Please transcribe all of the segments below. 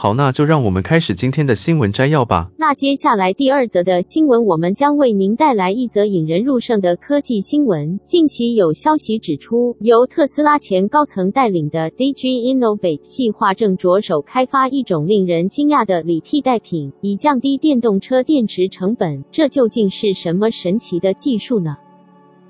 好，那就让我们开始今天的新闻摘要吧。那接下来第二则的新闻，我们将为您带来一则引人入胜的科技新闻。近期有消息指出，由特斯拉前高层带领的 DG Innovate 计划正着手开发一种令人惊讶的锂替代品，以降低电动车电池成本。这究竟是什么神奇的技术呢？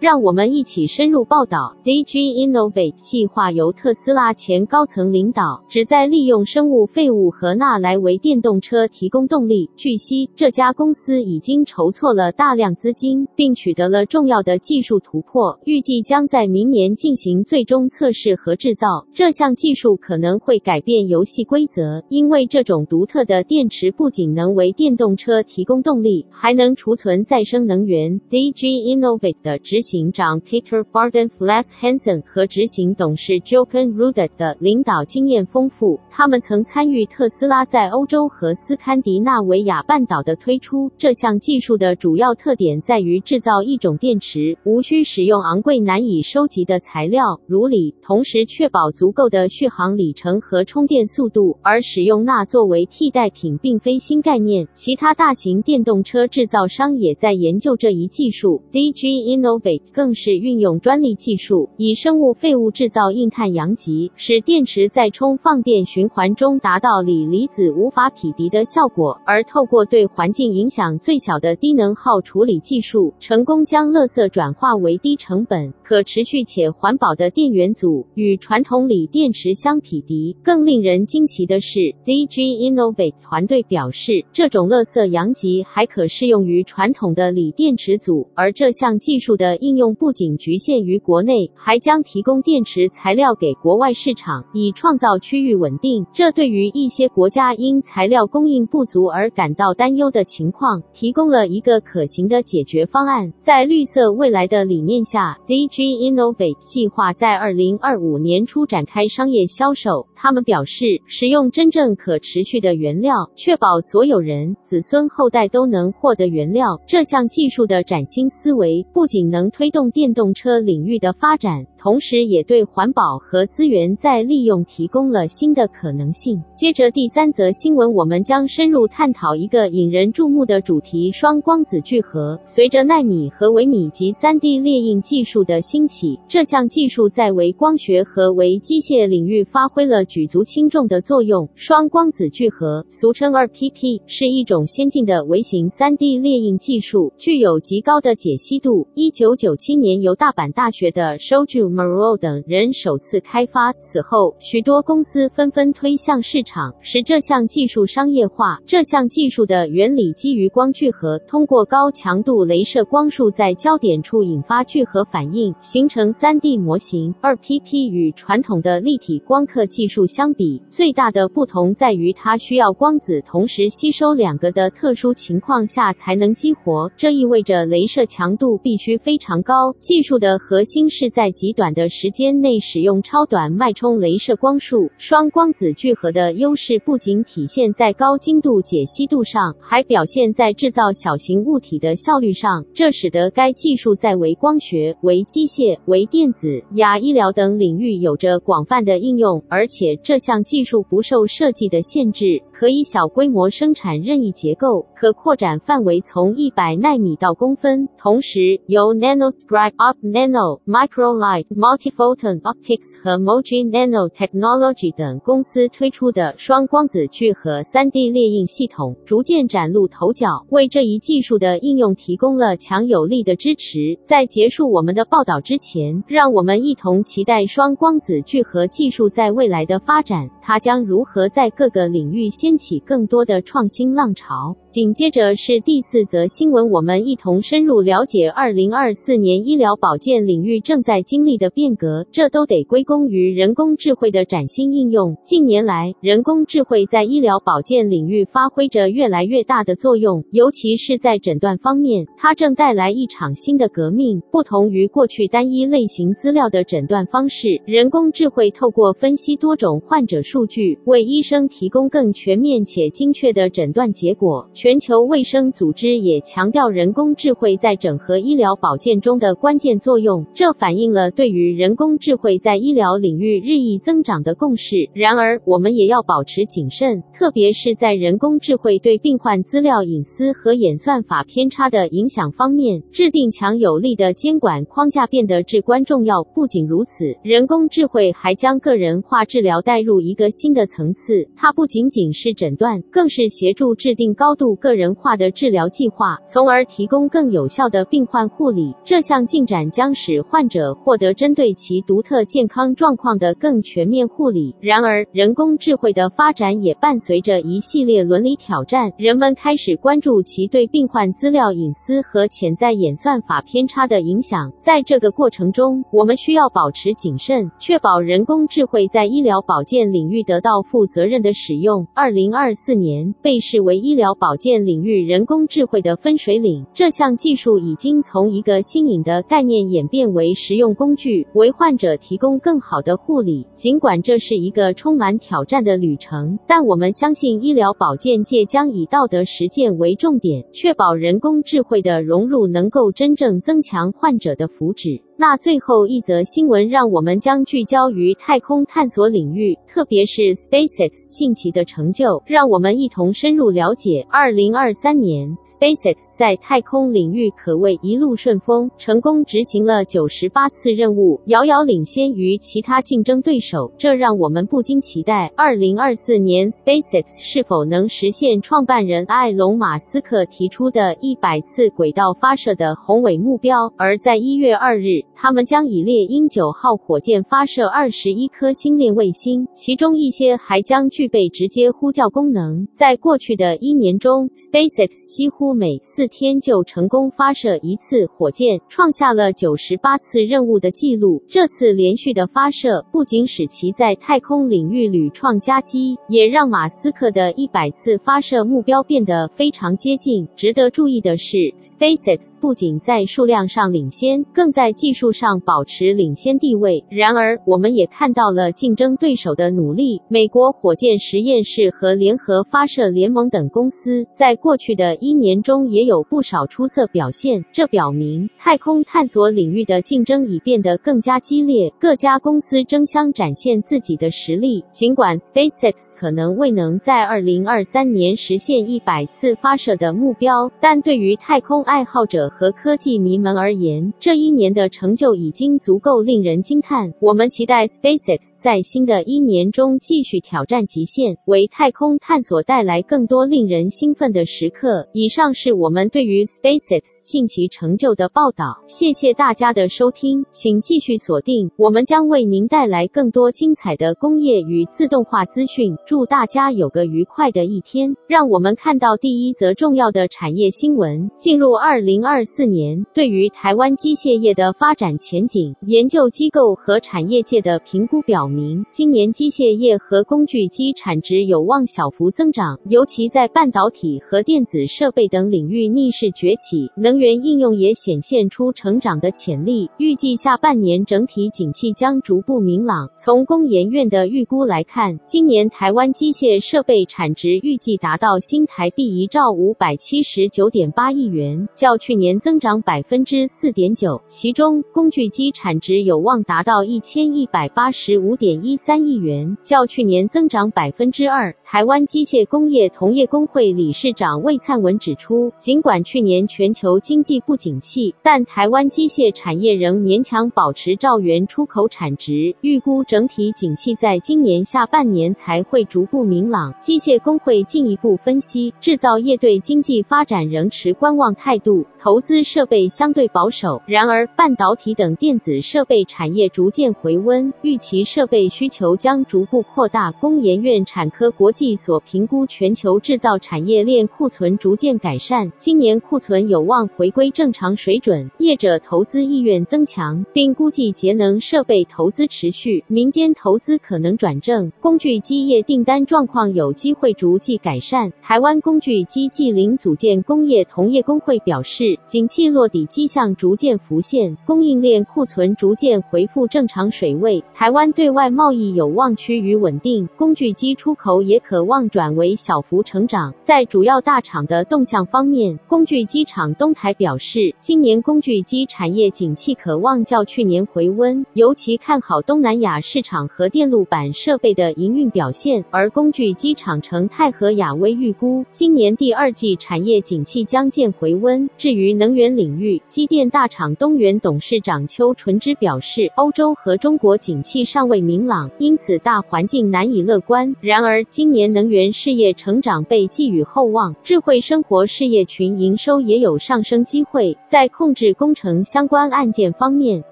让我们一起深入报道。DG Innovate 计划由特斯拉前高层领导，旨在利用生物废物和钠来为电动车提供动力。据悉，这家公司已经筹措了大量资金，并取得了重要的技术突破，预计将在明年进行最终测试和制造。这项技术可能会改变游戏规则，因为这种独特的电池不仅能为电动车提供动力，还能储存再生能源。DG Innovate 的执行长 Peter Barden-Flas Hansen 和执行董事 Jochen Rudet 的领导经验丰富，他们曾参与特斯拉在欧洲和斯堪的纳维亚半岛的推出。这项技术的主要特点在于制造一种电池，无需使用昂贵难以收集的材料，如锂，同时确保足够的续航里程和充电速度。而使用钠作为替代品并非新概念，其他大型电动车制造商也在研究这一技术。DG Innovate 更是运用专利技术，以生物废物制造硬碳阳极，使电池在充放电循环中达到锂离子无法匹敌的效果。而透过对环境影响最小的低能耗处理技术，成功将垃圾转化为低成本、可持续且环保的电源组，与传统锂电池相匹敌。更令人惊奇的是，DG Innovate 团队表示，这种垃圾阳极还可适用于传统的锂电池组，而这项技术的应用不仅局限于国内，还将提供电池材料给国外市场，以创造区域稳定。这对于一些国家因材料供应不足而感到担忧的情况，提供了一个可行的解决方案。在绿色未来的理念下，DG Innovate 计划在二零二五年初展开商业销售。他们表示，使用真正可持续的原料，确保所有人、子孙后代都能获得原料。这项技术的崭新思维不仅能推动电动车领域的发展，同时也对环保和资源再利用提供了新的可能性。接着第三则新闻，我们将深入探讨一个引人注目的主题——双光子聚合。随着奈米和微米级 3D 列印技术的兴起，这项技术在微光学和微机械领域发挥了举足轻重的作用。双光子聚合，俗称 2PP，是一种先进的微型 3D 列印技术，具有极高的解析度。一九九九七年，由大阪大学的 Shoju Muro 等人首次开发。此后，许多公司纷纷推向市场，使这项技术商业化。这项技术的原理基于光聚合，通过高强度镭射光束在焦点处引发聚合反应，形成 3D 模型。2PP 与传统的立体光刻技术相比，最大的不同在于它需要光子同时吸收两个的特殊情况下才能激活。这意味着镭射强度必须非常高。技术的核心是在极短的时间内使用超短脉冲镭射光束。双光子聚合的优势不仅体现在高精度解析度上，还表现在制造小型物体的效率上。这使得该技术在微光学、微机械、微电子、亚医疗等领域有着广泛的应用。而且，这项技术不受设计的限制，可以小规模生产任意结构，可扩展范围从一百纳米到公分。同时，由 Nanoscribe Up Nano、Microlight、Multiphoton Optics 和 Moji Nanotechnology 等公司推出的双光子聚合 3D 列印系统，逐渐崭露头角，为这一技术的应用提供了强有力的支持。在结束我们的报道之前，让我们一同期待双光子聚合技术在未来的发展。它将如何在各个领域掀起更多的创新浪潮。紧接着是第四则新闻，我们一同深入了解二零二四年医疗保健领域正在经历的变革，这都得归功于人工智慧的崭新应用。近年来，人工智慧在医疗保健领域发挥着越来越大的作用，尤其是在诊断方面，它正带来一场新的革命。不同于过去单一类型资料的诊断方式，人工智慧透过分析多种患者数数据，为医生提供更全面且精确的诊断结果。全球卫生组织也强调人工智慧在整合医疗保健中的关键作用，这反映了对于人工智慧在医疗领域日益增长的共识。然而，我们也要保持谨慎，特别是在人工智慧对病患资料隐私和演算法偏差的影响方面，制定强有力的监管框架变得至关重要。不仅如此，人工智慧还将个人化治疗带入一个新的层次，它不仅仅是诊断，更是协助制定高度个人化的治疗计划，从而提供更有效的病患护理。这项进展将使患者获得针对其独特健康状况的更全面护理。然而，人工智慧的发展也伴随着一系列伦理挑战，人们开始关注其对病患资料隐私和潜在演算法偏差的影响。在这个过程中，我们需要保持谨慎，确保人工智慧在医疗保健领域域得到负责任的使用。二零二四年被视为医疗保健领域人工智慧的分水岭，这项技术已经从一个新颖的概念演变为实用工具，为患者提供更好的护理。尽管这是一个充满挑战的旅程，但我们相信医疗保健界将以道德实践为重点，确保人工智慧的融入能够真正增强患者的福祉。那最后一则新闻，让我们将聚焦于太空探索领域，特别是 SpaceX 近期的成就。让我们一同深入了解。二零二三年，SpaceX 在太空领域可谓一路顺风，成功执行了九十八次任务，遥遥领先于其他竞争对手。这让我们不禁期待，二零二四年 SpaceX 是否能实现创办人埃隆·马斯克提出的一百次轨道发射的宏伟目标。而在一月二日，他们将以猎鹰九号火箭发射二十一颗星链卫星，其中一些还将具备直接呼叫功能。在过去的一年中，SpaceX 几乎每四天就成功发射一次火箭，创下了九十八次任务的记录。这次连续的发射不仅使其在太空领域屡创佳绩，也让马斯克的一百次发射目标变得非常接近。值得注意的是，SpaceX 不仅在数量上领先，更在技术术上保持领先地位。然而，我们也看到了竞争对手的努力。美国火箭实验室和联合发射联盟等公司在过去的一年中也有不少出色表现。这表明，太空探索领域的竞争已变得更加激烈，各家公司争相展现自己的实力。尽管 SpaceX 可能未能在2023年实现一百次发射的目标，但对于太空爱好者和科技迷们而言，这一年的成成就已经足够令人惊叹。我们期待 SpaceX 在新的一年中继续挑战极限，为太空探索带来更多令人兴奋的时刻。以上是我们对于 SpaceX 近期成就的报道。谢谢大家的收听，请继续锁定，我们将为您带来更多精彩的工业与自动化资讯。祝大家有个愉快的一天。让我们看到第一则重要的产业新闻。进入二零二四年，对于台湾机械业的发展前景，研究机构和产业界的评估表明，今年机械业和工具机产值有望小幅增长，尤其在半导体和电子设备等领域逆势崛起，能源应用也显现出成长的潜力。预计下半年整体景气将逐步明朗。从工研院的预估来看，今年台湾机械设备产值预计达到新台币一兆五百七十九点八亿元，较去年增长百分之四点九，其中，工具机产值有望达到一千一百八十五点一三亿元，较去年增长百分之二。台湾机械工业同业公会理事长魏灿文指出，尽管去年全球经济不景气，但台湾机械产业仍勉强保持兆元出口产值。预估整体景气在今年下半年才会逐步明朗。机械工会进一步分析，制造业对经济发展仍持观望态度，投资设备相对保守。然而，半导体体等电子设备产业逐渐回温，预期设备需求将逐步扩大。工研院产科国际所评估，全球制造产业链库存逐渐改善，今年库存有望回归正常水准，业者投资意愿增强，并估计节能设备投资持续，民间投资可能转正，工具机业订单状况有机会逐季改善。台湾工具机暨零组件工业同业工会表示，景气落底迹象逐渐浮现，供应链库存逐渐恢复正常水位，台湾对外贸易有望趋于稳定，工具机出口也可望转为小幅成长。在主要大厂的动向方面，工具机厂东台表示，今年工具机产业景气可望较去年回温，尤其看好东南亚市场和电路板设备的营运表现。而工具机厂成泰和亚威预估，今年第二季产业景气将见回温。至于能源领域，机电大厂东元董事长邱纯之表示，欧洲和中国景气尚未明朗，因此大环境难以乐观。然而，今年能源事业成长被寄予厚望，智慧生活事业群营收也有上升机会。在控制工程相关案件方面，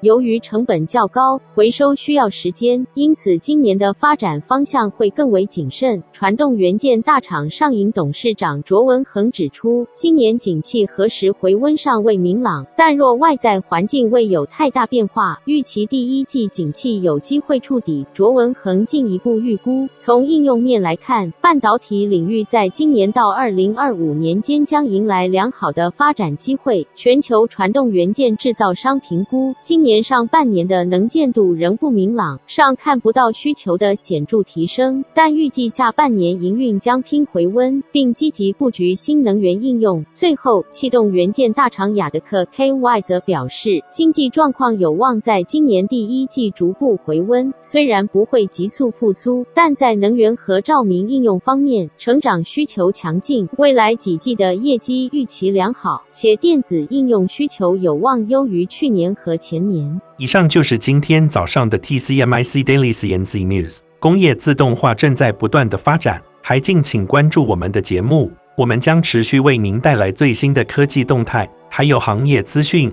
由于成本较高，回收需要时间，因此今年的发展方向会更为谨慎。传动元件大厂上银董事长卓文恒指出，今年景气何时回温尚未明朗，但若外在环境未有有太大变化，预期第一季景气有机会触底。卓文恒进一步预估，从应用面来看，半导体领域在今年到二零二五年间将迎来良好的发展机会。全球传动元件制造商评估，今年上半年的能见度仍不明朗，尚看不到需求的显著提升，但预计下半年营运将拼回温，并积极布局新能源应用。最后，气动元件大厂雅德克 KY 则表示，经济状况有望在今年第一季逐步回温，虽然不会急速复苏，但在能源和照明应用方面，成长需求强劲，未来几季的业绩预期良好，且电子应用需求有望优于去年和前年。以上就是今天早上的 TCMIC Daily CNC News。工业自动化正在不断的发展，还敬请关注我们的节目。我们将持续为您带来最新的科技动态，还有行业资讯。